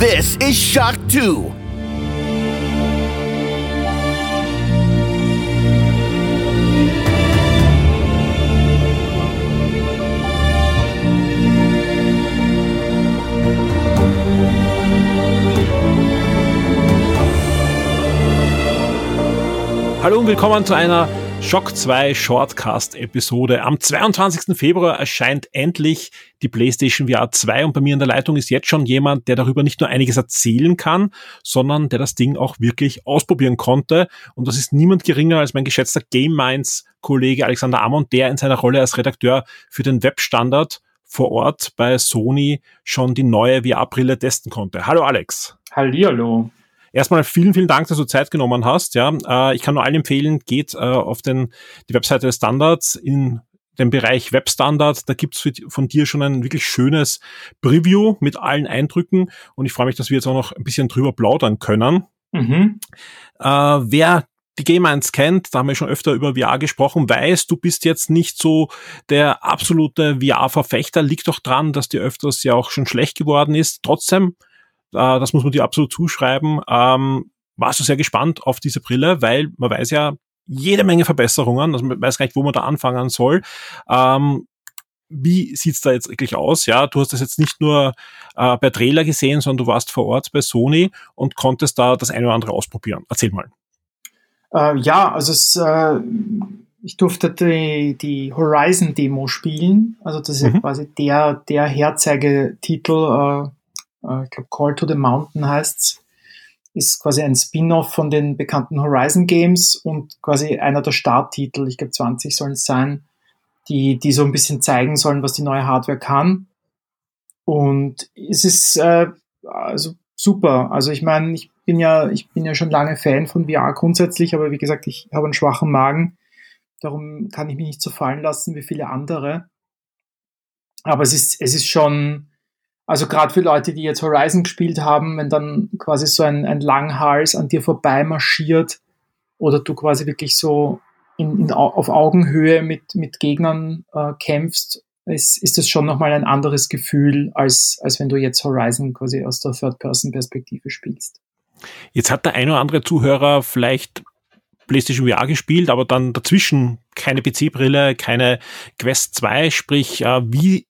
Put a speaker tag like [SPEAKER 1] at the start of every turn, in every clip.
[SPEAKER 1] This is Shock 2.
[SPEAKER 2] Hallo und willkommen zu einer Shock 2 Shortcast Episode. Am 22. Februar erscheint endlich die PlayStation VR 2 und bei mir in der Leitung ist jetzt schon jemand, der darüber nicht nur einiges erzählen kann, sondern der das Ding auch wirklich ausprobieren konnte. Und das ist niemand geringer als mein geschätzter Game Minds Kollege Alexander Amon, der in seiner Rolle als Redakteur für den Webstandard vor Ort bei Sony schon die neue VR-Brille testen konnte. Hallo Alex.
[SPEAKER 3] Hallihallo.
[SPEAKER 2] Erstmal vielen, vielen Dank, dass du Zeit genommen hast. Ja, äh, ich kann nur allen empfehlen, geht äh, auf den, die Webseite des Standards in dem Bereich Webstandard. Da gibt's von dir schon ein wirklich schönes Preview mit allen Eindrücken und ich freue mich, dass wir jetzt auch noch ein bisschen drüber plaudern können. Mhm. Äh, wer die Game 1 kennt, da haben wir schon öfter über VR gesprochen, weiß, du bist jetzt nicht so der absolute VR-Verfechter, liegt doch dran, dass dir öfters ja auch schon schlecht geworden ist. Trotzdem äh, das muss man dir absolut zuschreiben, ähm, warst du sehr gespannt auf diese Brille, weil man weiß ja jede Menge Verbesserungen, also man weiß gar nicht, wo man da anfangen soll. Ähm, wie sieht's da jetzt wirklich aus? Ja, du hast das jetzt nicht nur äh, bei Trailer gesehen, sondern du warst vor Ort bei Sony und konntest da das eine oder andere ausprobieren. Erzähl mal.
[SPEAKER 3] Äh, ja, also es, äh, ich durfte die, die Horizon-Demo spielen. Also das ist mhm. ja quasi der, der Herzeigetitel äh, ich glaube Call to the Mountain heißt's, ist quasi ein Spin-off von den bekannten Horizon Games und quasi einer der Starttitel, ich glaube 20 sollen es sein, die, die so ein bisschen zeigen sollen, was die neue Hardware kann. Und es ist äh, also super. Also ich meine, ich bin ja, ich bin ja schon lange Fan von VR grundsätzlich, aber wie gesagt, ich habe einen schwachen Magen. Darum kann ich mich nicht so fallen lassen wie viele andere. Aber es ist, es ist schon, also gerade für Leute, die jetzt Horizon gespielt haben, wenn dann quasi so ein, ein Langhals an dir vorbei marschiert oder du quasi wirklich so in, in, auf Augenhöhe mit, mit Gegnern äh, kämpfst, ist, ist das schon nochmal ein anderes Gefühl, als, als wenn du jetzt Horizon quasi aus der Third-Person-Perspektive spielst.
[SPEAKER 2] Jetzt hat der ein oder andere Zuhörer vielleicht PlayStation VR gespielt, aber dann dazwischen keine PC-Brille, keine Quest 2, sprich, äh, wie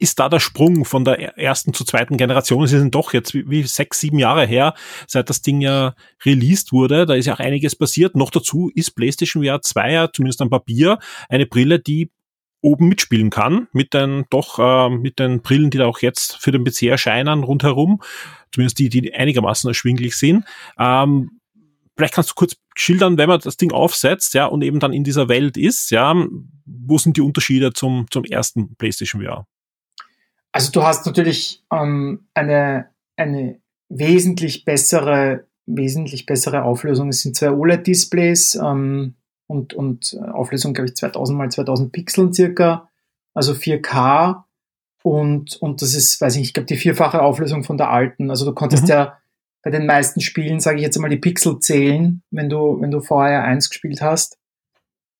[SPEAKER 2] ist da der Sprung von der ersten zur zweiten Generation? Es sind doch jetzt wie, wie sechs, sieben Jahre her, seit das Ding ja released wurde. Da ist ja auch einiges passiert. Noch dazu ist PlayStation VR 2 ja zumindest am Papier eine Brille, die oben mitspielen kann, mit den doch äh, mit den Brillen, die da auch jetzt für den PC erscheinen rundherum, zumindest die, die einigermaßen erschwinglich sind. Ähm, vielleicht kannst du kurz schildern, wenn man das Ding aufsetzt, ja, und eben dann in dieser Welt ist, ja, wo sind die Unterschiede zum, zum ersten PlayStation VR?
[SPEAKER 3] Also du hast natürlich ähm, eine, eine wesentlich bessere, wesentlich bessere Auflösung. Es sind zwei OLED-Displays ähm, und, und Auflösung, glaube ich, 2000 mal 2000 Pixeln circa, also 4K. Und, und das ist, weiß ich nicht, ich glaube, die vierfache Auflösung von der alten. Also du konntest mhm. ja bei den meisten Spielen, sage ich jetzt einmal, die Pixel zählen, wenn du, wenn du VR 1 gespielt hast.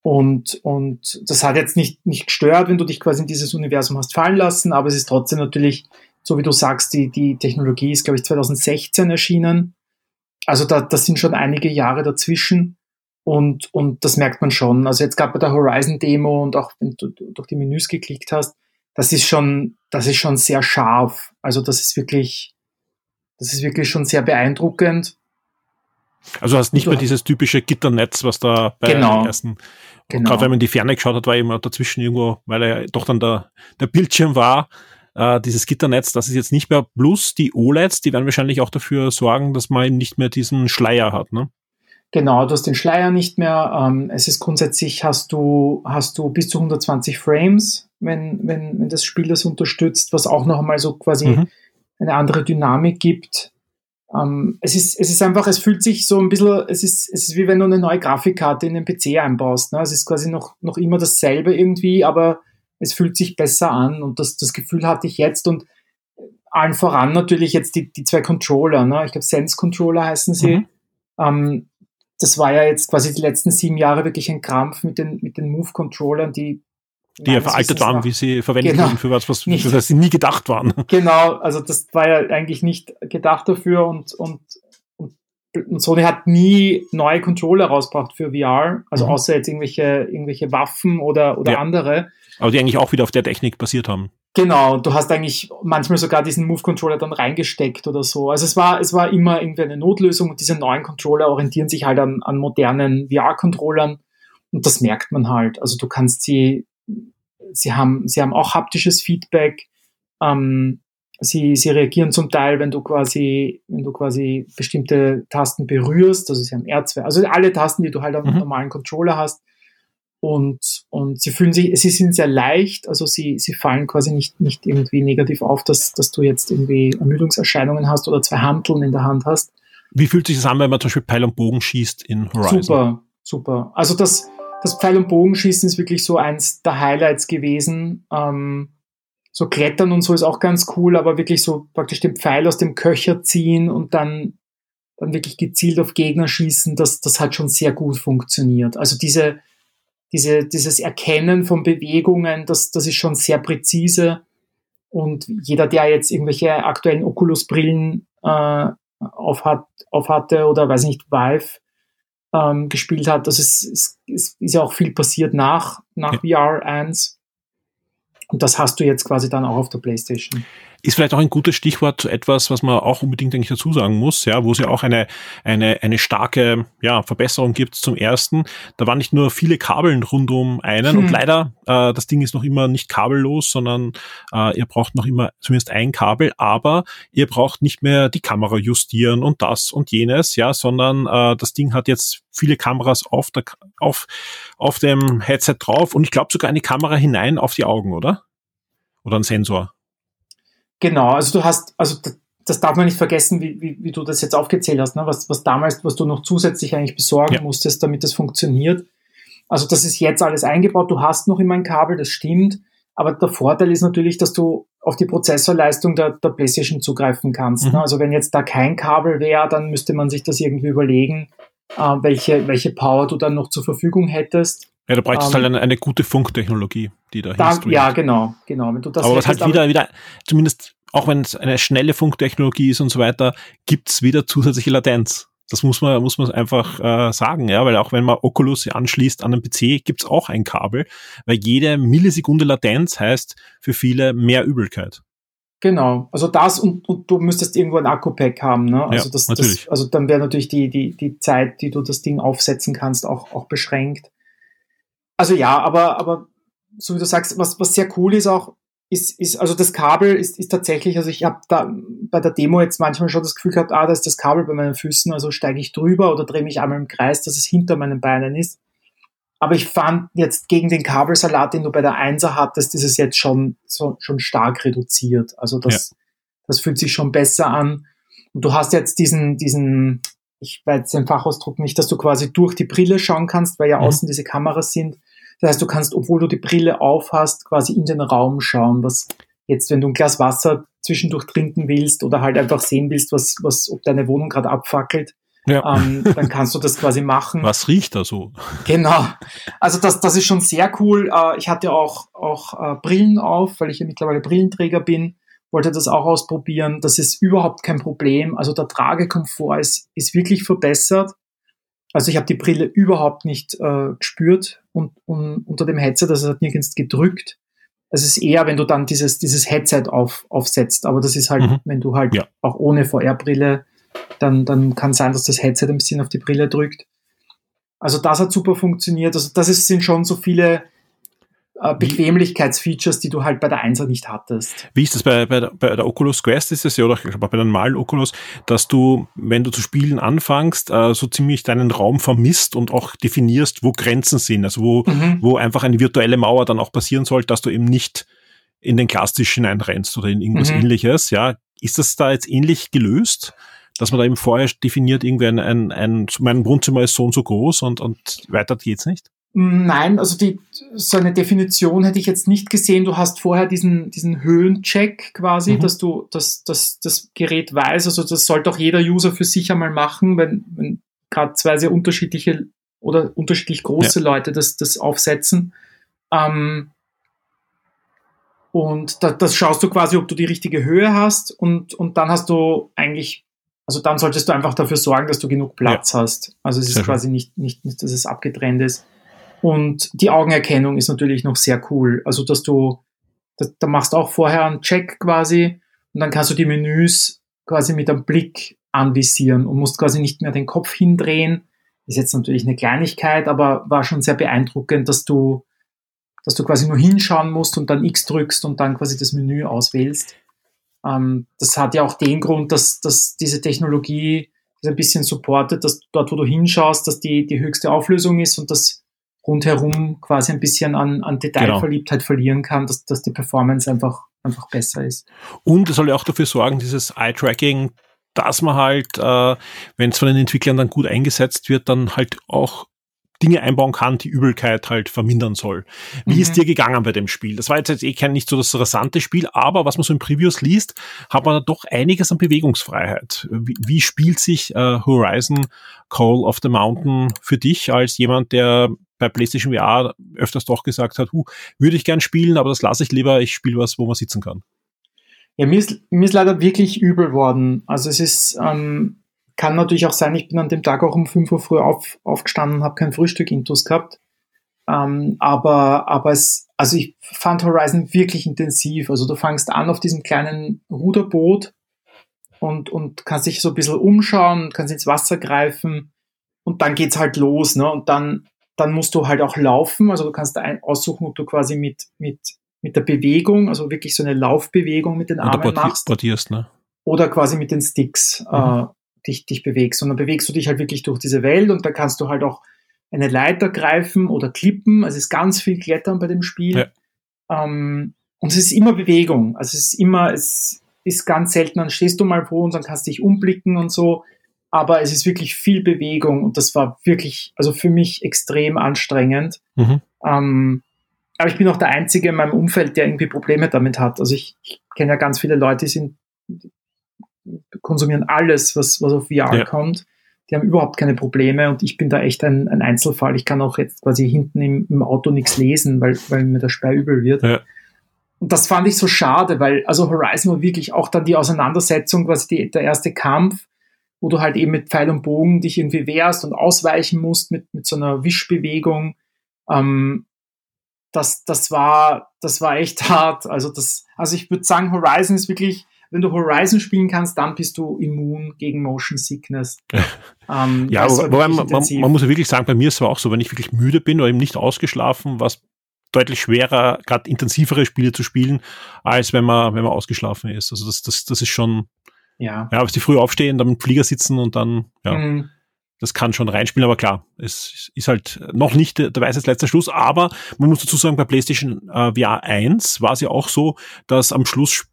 [SPEAKER 3] Und, und das hat jetzt nicht, nicht gestört, wenn du dich quasi in dieses Universum hast fallen lassen, aber es ist trotzdem natürlich, so wie du sagst, die, die Technologie ist, glaube ich, 2016 erschienen. Also da, das sind schon einige Jahre dazwischen und, und das merkt man schon. Also jetzt gerade bei der Horizon-Demo und auch wenn du durch die Menüs geklickt hast, das ist schon, das ist schon sehr scharf. Also das ist wirklich, das ist wirklich schon sehr beeindruckend.
[SPEAKER 2] Also hast nicht mehr dieses typische Gitternetz, was da bei genau. den ersten, genau. gerade wenn man in die Ferne geschaut hat, war immer dazwischen irgendwo, weil er doch dann der, der Bildschirm war, äh, dieses Gitternetz, das ist jetzt nicht mehr, plus die OLEDs, die werden wahrscheinlich auch dafür sorgen, dass man nicht mehr diesen Schleier hat, ne?
[SPEAKER 3] Genau, du hast den Schleier nicht mehr. Ähm, es ist grundsätzlich, hast du, hast du bis zu 120 Frames, wenn, wenn, wenn das Spiel das unterstützt, was auch noch einmal so quasi mhm. eine andere Dynamik gibt ähm, es, ist, es ist einfach, es fühlt sich so ein bisschen, es ist, es ist wie wenn du eine neue Grafikkarte in den PC einbaust. Ne? Es ist quasi noch, noch immer dasselbe irgendwie, aber es fühlt sich besser an und das, das Gefühl hatte ich jetzt und allen voran natürlich jetzt die, die zwei Controller. Ne? Ich glaube, Sense Controller heißen sie. Mhm. Ähm, das war ja jetzt quasi die letzten sieben Jahre wirklich ein Krampf mit den, mit den Move-Controllern, die
[SPEAKER 2] die ja veraltet waren, wie sie verwendet
[SPEAKER 3] genau,
[SPEAKER 2] wurden für was, was nicht, das sie nie gedacht waren.
[SPEAKER 3] Genau, also das war ja eigentlich nicht gedacht dafür und, und, und, und Sony hat nie neue Controller rausgebracht für VR, also mhm. außer jetzt irgendwelche, irgendwelche Waffen oder, oder ja. andere.
[SPEAKER 2] Aber die eigentlich auch wieder auf der Technik basiert haben.
[SPEAKER 3] Genau, du hast eigentlich manchmal sogar diesen Move-Controller dann reingesteckt oder so. Also es war, es war immer irgendwie eine Notlösung und diese neuen Controller orientieren sich halt an, an modernen VR-Controllern und das merkt man halt. Also du kannst sie, sie haben, sie haben auch haptisches Feedback. Ähm, sie, sie reagieren zum Teil, wenn du quasi, wenn du quasi bestimmte Tasten berührst. Also sie haben R2, also alle Tasten, die du halt am mhm. normalen Controller hast. Und, und sie fühlen sich, sie sind sehr leicht, also sie, sie fallen quasi nicht, nicht irgendwie negativ auf, dass, dass du jetzt irgendwie Ermüdungserscheinungen hast oder zwei Hanteln in der Hand hast.
[SPEAKER 2] Wie fühlt sich das an, wenn man zum Beispiel Pfeil und Bogen schießt in Horizon?
[SPEAKER 3] Super, super. Also das, das Pfeil- und Bogenschießen ist wirklich so eins der Highlights gewesen. Ähm, so Klettern und so ist auch ganz cool, aber wirklich so praktisch den Pfeil aus dem Köcher ziehen und dann, dann wirklich gezielt auf Gegner schießen, das, das hat schon sehr gut funktioniert. Also diese, diese, dieses Erkennen von Bewegungen, das, das ist schon sehr präzise. Und jeder, der jetzt irgendwelche aktuellen Oculus-Brillen äh, auf, hat, auf hatte oder weiß nicht, Vive, ähm, gespielt hat. Also es, es, es, ist ja auch viel passiert nach, nach ja. VR 1. Und das hast du jetzt quasi dann auch auf der PlayStation.
[SPEAKER 2] Ist vielleicht auch ein gutes Stichwort zu etwas, was man auch unbedingt eigentlich dazu sagen muss, ja, wo es ja auch eine, eine, eine starke ja, Verbesserung gibt zum ersten. Da waren nicht nur viele Kabeln rund um einen hm. und leider, äh, das Ding ist noch immer nicht kabellos, sondern äh, ihr braucht noch immer zumindest ein Kabel, aber ihr braucht nicht mehr die Kamera justieren und das und jenes, ja, sondern äh, das Ding hat jetzt viele Kameras auf, der, auf, auf dem Headset drauf und ich glaube sogar eine Kamera hinein auf die Augen, oder? Oder ein Sensor.
[SPEAKER 3] Genau, also du hast, also das darf man nicht vergessen, wie, wie, wie du das jetzt aufgezählt hast, ne? was, was damals, was du noch zusätzlich eigentlich besorgen ja. musstest, damit das funktioniert. Also das ist jetzt alles eingebaut, du hast noch immer ein Kabel, das stimmt, aber der Vorteil ist natürlich, dass du auf die Prozessorleistung der, der PlayStation zugreifen kannst. Ne? Mhm. Ne? Also wenn jetzt da kein Kabel wäre, dann müsste man sich das irgendwie überlegen, äh, welche, welche Power du dann noch zur Verfügung hättest.
[SPEAKER 2] Ja, da bräuchtest ähm, halt eine, eine, gute Funktechnologie, die da,
[SPEAKER 3] da Ja, genau, genau. Wenn du
[SPEAKER 2] das aber was halt wieder, wieder, zumindest auch wenn es eine schnelle Funktechnologie ist und so weiter, gibt's wieder zusätzliche Latenz. Das muss man, muss man einfach äh, sagen, ja, weil auch wenn man Oculus anschließt an einen PC, gibt's auch ein Kabel, weil jede Millisekunde Latenz heißt für viele mehr Übelkeit.
[SPEAKER 3] Genau, also das und, und du müsstest irgendwo ein Akku-Pack haben, ne? Also ja, das, natürlich. Das, also dann wäre natürlich die, die, die Zeit, die du das Ding aufsetzen kannst, auch, auch beschränkt. Also ja, aber, aber so wie du sagst, was, was sehr cool ist auch, ist, ist also das Kabel ist, ist tatsächlich, also ich habe da bei der Demo jetzt manchmal schon das Gefühl gehabt, ah, da ist das Kabel bei meinen Füßen, also steige ich drüber oder drehe mich einmal im Kreis, dass es hinter meinen Beinen ist. Aber ich fand jetzt gegen den Kabelsalat, den du bei der Einser hattest, ist es jetzt schon, so, schon stark reduziert. Also das, ja. das fühlt sich schon besser an. Und du hast jetzt diesen, diesen, ich weiß den Fachausdruck nicht, dass du quasi durch die Brille schauen kannst, weil ja mhm. außen diese Kameras sind. Das heißt, du kannst, obwohl du die Brille auf hast, quasi in den Raum schauen, was jetzt, wenn du ein Glas Wasser zwischendurch trinken willst oder halt einfach sehen willst, was, was, ob deine Wohnung gerade abfackelt, ja. ähm, dann kannst du das quasi machen.
[SPEAKER 2] Was riecht da so?
[SPEAKER 3] Genau. Also das, das ist schon sehr cool. Äh, ich hatte auch, auch äh, Brillen auf, weil ich ja mittlerweile Brillenträger bin, wollte das auch ausprobieren. Das ist überhaupt kein Problem. Also der Tragekomfort ist, ist wirklich verbessert. Also ich habe die Brille überhaupt nicht äh, gespürt und, und unter dem Headset, also es hat nirgends gedrückt. Es ist eher, wenn du dann dieses, dieses Headset auf, aufsetzt, aber das ist halt, mhm. wenn du halt ja. auch ohne VR-Brille, dann, dann kann sein, dass das Headset ein bisschen auf die Brille drückt. Also das hat super funktioniert. Also das ist, sind schon so viele äh, Bequemlichkeitsfeatures, die du halt bei der 1er nicht hattest.
[SPEAKER 2] Wie ist das bei, bei, der, bei der Oculus Quest ist es ja, oder ich glaube bei der normalen Oculus, dass du, wenn du zu spielen anfängst, äh, so ziemlich deinen Raum vermisst und auch definierst, wo Grenzen sind, also wo, mhm. wo einfach eine virtuelle Mauer dann auch passieren soll, dass du eben nicht in den Glastisch hineinrennst oder in irgendwas mhm. ähnliches, ja. Ist das da jetzt ähnlich gelöst? dass man da eben vorher definiert, irgendwie ein, ein, ein mein Wohnzimmer ist so und so groß und, und weiter geht's nicht?
[SPEAKER 3] Nein, also die, so eine Definition hätte ich jetzt nicht gesehen. Du hast vorher diesen, diesen Höhencheck quasi, mhm. dass du, dass, dass das Gerät weiß. Also das sollte auch jeder User für sich einmal machen, wenn, wenn gerade zwei sehr unterschiedliche oder unterschiedlich große ja. Leute das, das aufsetzen. Ähm, Und da, das schaust du quasi, ob du die richtige Höhe hast und, und dann hast du eigentlich, also dann solltest du einfach dafür sorgen, dass du genug Platz ja. hast. Also es ist quasi nicht, nicht, nicht, dass es abgetrennt ist. Und die Augenerkennung ist natürlich noch sehr cool. Also dass du, da, machst du auch vorher einen Check quasi und dann kannst du die Menüs quasi mit einem Blick anvisieren und musst quasi nicht mehr den Kopf hindrehen. Ist jetzt natürlich eine Kleinigkeit, aber war schon sehr beeindruckend, dass du dass du quasi nur hinschauen musst und dann X drückst und dann quasi das Menü auswählst. Ähm, das hat ja auch den Grund, dass, dass diese Technologie ein bisschen supportet, dass dort, wo du hinschaust, dass die, die höchste Auflösung ist und das rundherum quasi ein bisschen an, an Detailverliebtheit genau. verlieren kann, dass, dass die Performance einfach, einfach besser ist.
[SPEAKER 2] Und es soll ja auch dafür sorgen, dieses Eye-Tracking, dass man halt, äh, wenn es von den Entwicklern dann gut eingesetzt wird, dann halt auch Dinge einbauen kann, die Übelkeit halt vermindern soll. Wie mhm. ist dir gegangen bei dem Spiel? Das war jetzt, jetzt eh kein nicht so das rasante Spiel, aber was man so in Previews liest, hat man da doch einiges an Bewegungsfreiheit. Wie, wie spielt sich äh, Horizon Call of the Mountain für dich als jemand, der bei PlayStation VR öfters doch gesagt hat, huh, würde ich gern spielen, aber das lasse ich lieber, ich spiele was, wo man sitzen kann.
[SPEAKER 3] Ja, mir ist, mir ist leider wirklich übel worden. Also es ist, ähm, kann natürlich auch sein, ich bin an dem Tag auch um 5 Uhr früh auf, aufgestanden, habe kein Frühstück intus gehabt. Ähm, aber, aber es, also ich fand Horizon wirklich intensiv. Also du fangst an auf diesem kleinen Ruderboot und, und kannst dich so ein bisschen umschauen, kannst ins Wasser greifen und dann geht's halt los, ne? Und dann, dann musst du halt auch laufen. Also du kannst ein, aussuchen, ob du quasi mit, mit, mit der Bewegung, also wirklich so eine Laufbewegung mit den Armen
[SPEAKER 2] Oder
[SPEAKER 3] machst.
[SPEAKER 2] Portierst, ne?
[SPEAKER 3] Oder quasi mit den Sticks. Mhm. Äh, dich, dich bewegst. Und dann bewegst du dich halt wirklich durch diese Welt und da kannst du halt auch eine Leiter greifen oder klippen. Also es ist ganz viel Klettern bei dem Spiel. Ja. Ähm, und es ist immer Bewegung. Also es ist immer, es ist ganz selten, dann stehst du mal wo und dann kannst du dich umblicken und so. Aber es ist wirklich viel Bewegung und das war wirklich, also für mich extrem anstrengend. Mhm. Ähm, aber ich bin auch der Einzige in meinem Umfeld, der irgendwie Probleme damit hat. Also ich, ich kenne ja ganz viele Leute, die sind, konsumieren alles, was, was auf VR ja. kommt. Die haben überhaupt keine Probleme und ich bin da echt ein, ein Einzelfall. Ich kann auch jetzt quasi hinten im, im Auto nichts lesen, weil, weil mir der Sperr übel wird. Ja. Und das fand ich so schade, weil also Horizon war wirklich auch dann die Auseinandersetzung, quasi die, der erste Kampf, wo du halt eben mit Pfeil und Bogen dich irgendwie wehrst und ausweichen musst mit, mit so einer Wischbewegung. Ähm, das, das war, das war echt hart. Also das, also ich würde sagen, Horizon ist wirklich wenn du Horizon spielen kannst, dann bist du immun gegen Motion Sickness.
[SPEAKER 2] ähm, ja, wobei man, man, man, muss ja wirklich sagen, bei mir ist es auch so, wenn ich wirklich müde bin oder eben nicht ausgeschlafen, was deutlich schwerer, gerade intensivere Spiele zu spielen, als wenn man, wenn man ausgeschlafen ist. Also das, das, das ist schon, ja, ja, bis die früh aufstehen, dann im Flieger sitzen und dann, ja. Mhm das kann schon reinspielen, aber klar, es ist halt noch nicht der, der weiße letzter Schluss, aber man muss dazu sagen, bei PlayStation äh, VR 1 war es ja auch so, dass am Schluss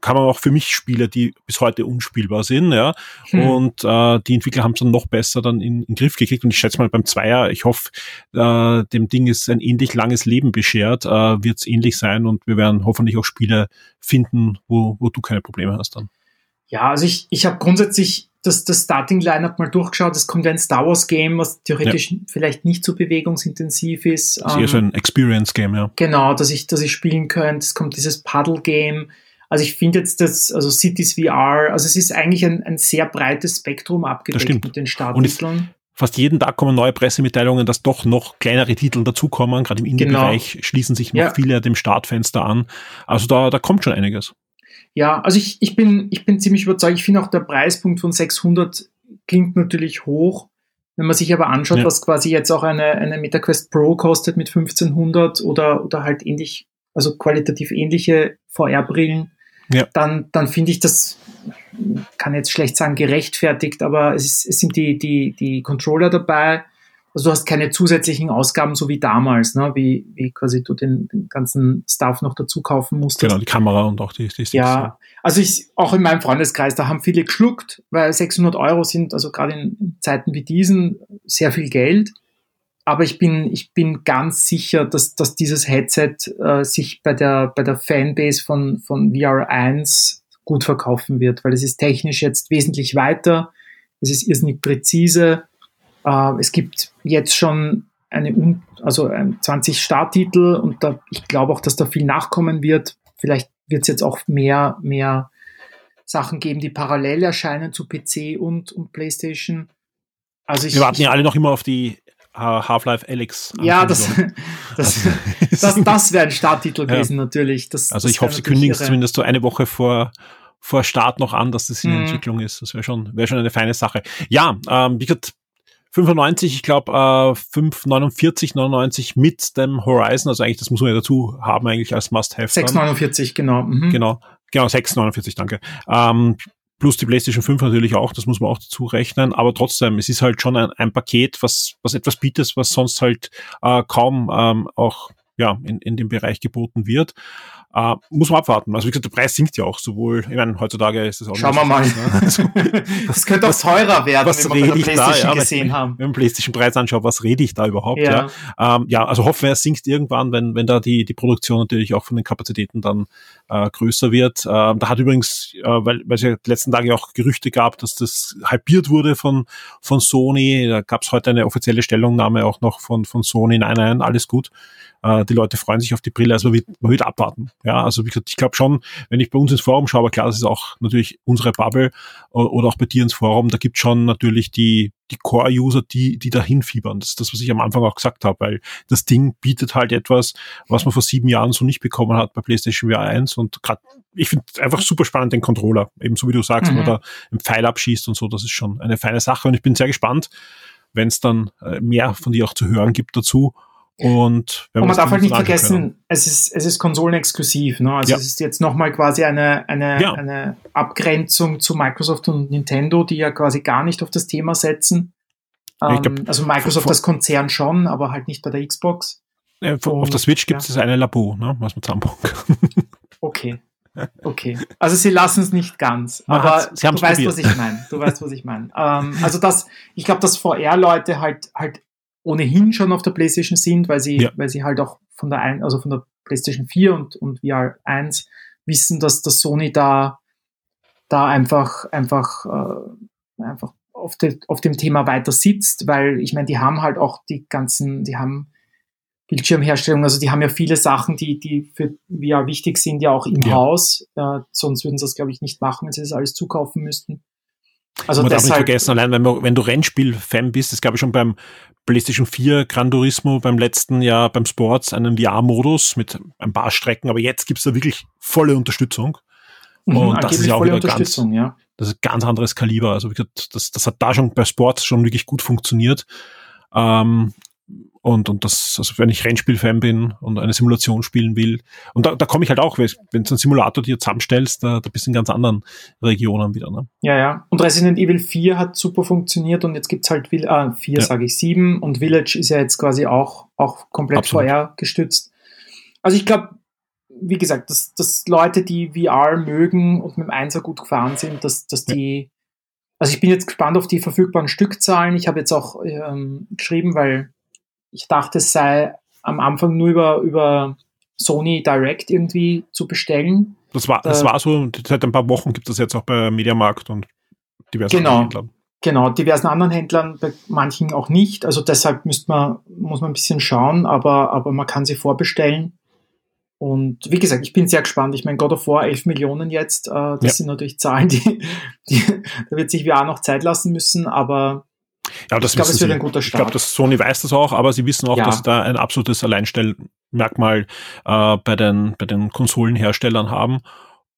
[SPEAKER 2] kann man auch für mich Spiele, die bis heute unspielbar sind, ja. Hm. Und äh, die Entwickler haben es dann noch besser dann in, in den Griff gekriegt. Und ich schätze mal beim Zweier, ich hoffe, äh, dem Ding ist ein ähnlich langes Leben beschert, äh, wird es ähnlich sein und wir werden hoffentlich auch Spiele finden, wo, wo du keine Probleme hast dann.
[SPEAKER 3] Ja, also ich, ich habe grundsätzlich das, das Starting-Line-Up mal durchgeschaut. Es kommt ein Star Wars-Game, was theoretisch ja. vielleicht nicht so bewegungsintensiv ist.
[SPEAKER 2] Das ist eher so ein Experience-Game, ja.
[SPEAKER 3] Genau, dass ich, dass ich spielen könnte. Es kommt dieses Puddle-Game. Also ich finde jetzt das, also Cities VR, also es ist eigentlich ein, ein sehr breites Spektrum abgedeckt mit den Starttiteln.
[SPEAKER 2] Fast jeden Tag kommen neue Pressemitteilungen, dass doch noch kleinere Titel dazukommen. Gerade im Indie-Bereich genau. schließen sich noch ja. viele dem Startfenster an. Also da, da kommt schon einiges.
[SPEAKER 3] Ja, also ich, ich, bin, ich bin ziemlich überzeugt. Ich finde auch der Preispunkt von 600 klingt natürlich hoch. Wenn man sich aber anschaut, ja. was quasi jetzt auch eine, eine MetaQuest Pro kostet mit 1500 oder, oder halt ähnlich, also qualitativ ähnliche VR-Brillen, ja. dann, dann finde ich das, kann jetzt schlecht sagen, gerechtfertigt, aber es, ist, es sind die, die, die Controller dabei. Also du hast keine zusätzlichen Ausgaben, so wie damals, ne? wie, wie quasi du den, den ganzen Stuff noch dazu kaufen musstest.
[SPEAKER 2] Genau, die Kamera und auch die, die
[SPEAKER 3] Sticks. Ja, also ich, auch in meinem Freundeskreis, da haben viele geschluckt, weil 600 Euro sind, also gerade in Zeiten wie diesen, sehr viel Geld aber ich bin, ich bin ganz sicher, dass, dass dieses Headset äh, sich bei der, bei der Fanbase von, von VR1 gut verkaufen wird, weil es ist technisch jetzt wesentlich weiter, es ist irrsinnig präzise, äh, es gibt jetzt schon eine, also 20 Starttitel und da, ich glaube auch, dass da viel nachkommen wird. Vielleicht wird es jetzt auch mehr, mehr Sachen geben, die parallel erscheinen zu PC und, und PlayStation.
[SPEAKER 2] Also ich, Wir warten ja alle noch immer auf die Half-Life Alex.
[SPEAKER 3] Ja, das, das, das, das wäre ein Starttitel gewesen, ja. natürlich. Das,
[SPEAKER 2] also ich hoffe, sie kündigen es zumindest so eine Woche vor, vor Start noch an, dass das in mhm. Entwicklung ist. Das wäre schon, wäre schon eine feine Sache. Ja, ähm, wie gesagt, 95, ich glaube äh, 549, 99 mit dem Horizon, also eigentlich, das muss man ja dazu haben eigentlich als Must-Have.
[SPEAKER 3] 649, genau.
[SPEAKER 2] Mhm. Genau, genau, 649, danke. Ähm, plus die PlayStation 5 natürlich auch, das muss man auch dazu rechnen, aber trotzdem, es ist halt schon ein, ein Paket, was, was etwas bietet, was sonst halt äh, kaum ähm, auch ja, in, in dem Bereich geboten wird. Uh, muss man abwarten. Also wie gesagt, der Preis sinkt ja auch sowohl, ich meine, heutzutage ist es auch
[SPEAKER 3] Schauen wir mal. Ne? Also, das könnte auch teurer werden,
[SPEAKER 2] was wenn wir PlayStation da, ja, gesehen haben. Wenn man PlayStation Preis anschaut, was rede ich da überhaupt? Ja, ja. Um, ja also hoffen wir, es sinkt irgendwann, wenn, wenn da die, die Produktion natürlich auch von den Kapazitäten dann uh, größer wird. Uh, da hat übrigens, äh, weil, weil es ja die letzten Tage auch Gerüchte gab, dass das halbiert wurde von, von Sony. Da gab es heute eine offizielle Stellungnahme auch noch von, von Sony. Nein, nein, alles gut. Äh, die Leute freuen sich auf die Brille, also man wird, man wird abwarten. Ja, also wie gesagt, ich glaube schon, wenn ich bei uns ins Forum schaue, aber klar, das ist auch natürlich unsere Bubble oder auch bei dir ins Forum, da gibt schon natürlich die, die Core-User, die, die dahin fiebern. Das ist das, was ich am Anfang auch gesagt habe, weil das Ding bietet halt etwas, was man vor sieben Jahren so nicht bekommen hat bei PlayStation VR 1 und gerade, ich finde einfach super spannend den Controller, eben so wie du sagst, mhm. wenn man da einen Pfeil abschießt und so, das ist schon eine feine Sache und ich bin sehr gespannt, wenn es dann äh, mehr von dir auch zu hören gibt dazu und,
[SPEAKER 3] und man darf halt nicht vergessen, es ist, es ist konsolenexklusiv. Ne? Also ja. es ist jetzt nochmal quasi eine, eine, ja. eine Abgrenzung zu Microsoft und Nintendo, die ja quasi gar nicht auf das Thema setzen. Ähm, glaub, also Microsoft als Konzern schon, aber halt nicht bei der Xbox.
[SPEAKER 2] Ja, und, auf der Switch gibt es eine Labo, ne? was man zusammenbauen kann.
[SPEAKER 3] Okay. Okay. Also sie lassen es nicht ganz, man aber du weißt, probiert. was ich meine. Du weißt, was ich meine. ähm, also das, ich glaube, dass VR-Leute halt halt ohnehin schon auf der PlayStation sind, weil sie, ja. weil sie halt auch von der ein, also von der PlayStation 4 und, und VR 1 wissen, dass das Sony da, da einfach, einfach, äh, einfach auf, de, auf dem Thema weiter sitzt, weil ich meine, die haben halt auch die ganzen, die haben Bildschirmherstellung, also die haben ja viele Sachen, die, die für VR wichtig sind, ja auch im ja. Haus. Äh, sonst würden sie das, glaube ich, nicht machen, wenn sie das alles zukaufen müssten.
[SPEAKER 2] Also man darf nicht vergessen, allein wenn, man, wenn du Rennspiel-Fan bist, das gab ich schon beim PlayStation 4 Gran Turismo beim letzten Jahr beim Sports einen VR-Modus mit ein paar Strecken, aber jetzt gibt's da wirklich volle Unterstützung.
[SPEAKER 3] Mhm, und das ist ja auch wieder ganz, ja.
[SPEAKER 2] das ist ganz anderes Kaliber. Also wie gesagt, das, das hat da schon bei Sports schon wirklich gut funktioniert. Ähm, und, und das, also wenn ich Rennspielfan bin und eine Simulation spielen will, und da, da komme ich halt auch, wenn du einen Simulator dir zusammenstellst, da, da bist du in ganz anderen Regionen wieder. Ne?
[SPEAKER 3] Ja, ja. Und Resident Evil 4 hat super funktioniert und jetzt gibt's halt äh, 4, ja. sage ich, 7 und Village ist ja jetzt quasi auch, auch komplett Absolut. VR gestützt. Also ich glaube, wie gesagt, dass, dass Leute, die VR mögen und mit dem Einser gut gefahren sind, dass, dass die, also ich bin jetzt gespannt auf die verfügbaren Stückzahlen. Ich habe jetzt auch ähm, geschrieben, weil ich dachte, es sei am Anfang nur über, über Sony Direct irgendwie zu bestellen.
[SPEAKER 2] Das war, das war so, seit ein paar Wochen gibt es jetzt auch bei Mediamarkt und
[SPEAKER 3] diversen genau, anderen Händlern. Genau, diversen anderen Händlern, bei manchen auch nicht. Also deshalb müsste man, muss man ein bisschen schauen, aber, aber man kann sie vorbestellen. Und wie gesagt, ich bin sehr gespannt. Ich meine, God of War 11 Millionen jetzt, äh, das ja. sind natürlich Zahlen, die, die, da wird sich VR noch Zeit lassen müssen, aber
[SPEAKER 2] ja, das ich glaube, es wird ein guter Start. Ich glaube, dass Sony weiß das auch, aber sie wissen auch, ja. dass sie da ein absolutes Alleinstellmerkmal äh, bei den bei den Konsolenherstellern haben.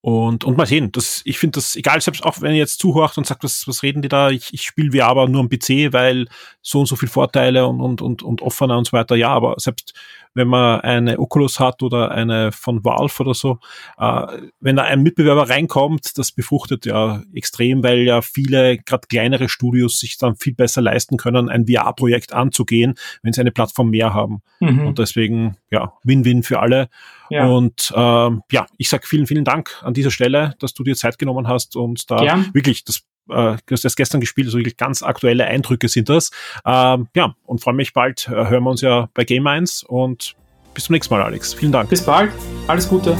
[SPEAKER 2] Und, und mal sehen, das, ich finde das, egal, selbst auch wenn ihr jetzt zuhört und sagt, was, was reden die da, ich, ich spiele VR aber nur am PC, weil so und so viel Vorteile und, und, und, und offener und so weiter, ja, aber selbst wenn man eine Oculus hat oder eine von Valve oder so, äh, wenn da ein Mitbewerber reinkommt, das befruchtet ja extrem, weil ja viele, gerade kleinere Studios, sich dann viel besser leisten können, ein VR-Projekt anzugehen, wenn sie eine Plattform mehr haben. Mhm. Und deswegen, ja, Win-Win für alle. Ja. Und ähm, ja, ich sag vielen, vielen Dank an dieser Stelle, dass du dir Zeit genommen hast und da Gern. wirklich das äh, du hast das gestern gespielt, also wirklich ganz aktuelle Eindrücke sind das. Ähm, ja, und freue mich bald, äh, hören wir uns ja bei Game 1 und bis zum nächsten Mal, Alex. Vielen Dank.
[SPEAKER 3] Bis bald, alles Gute.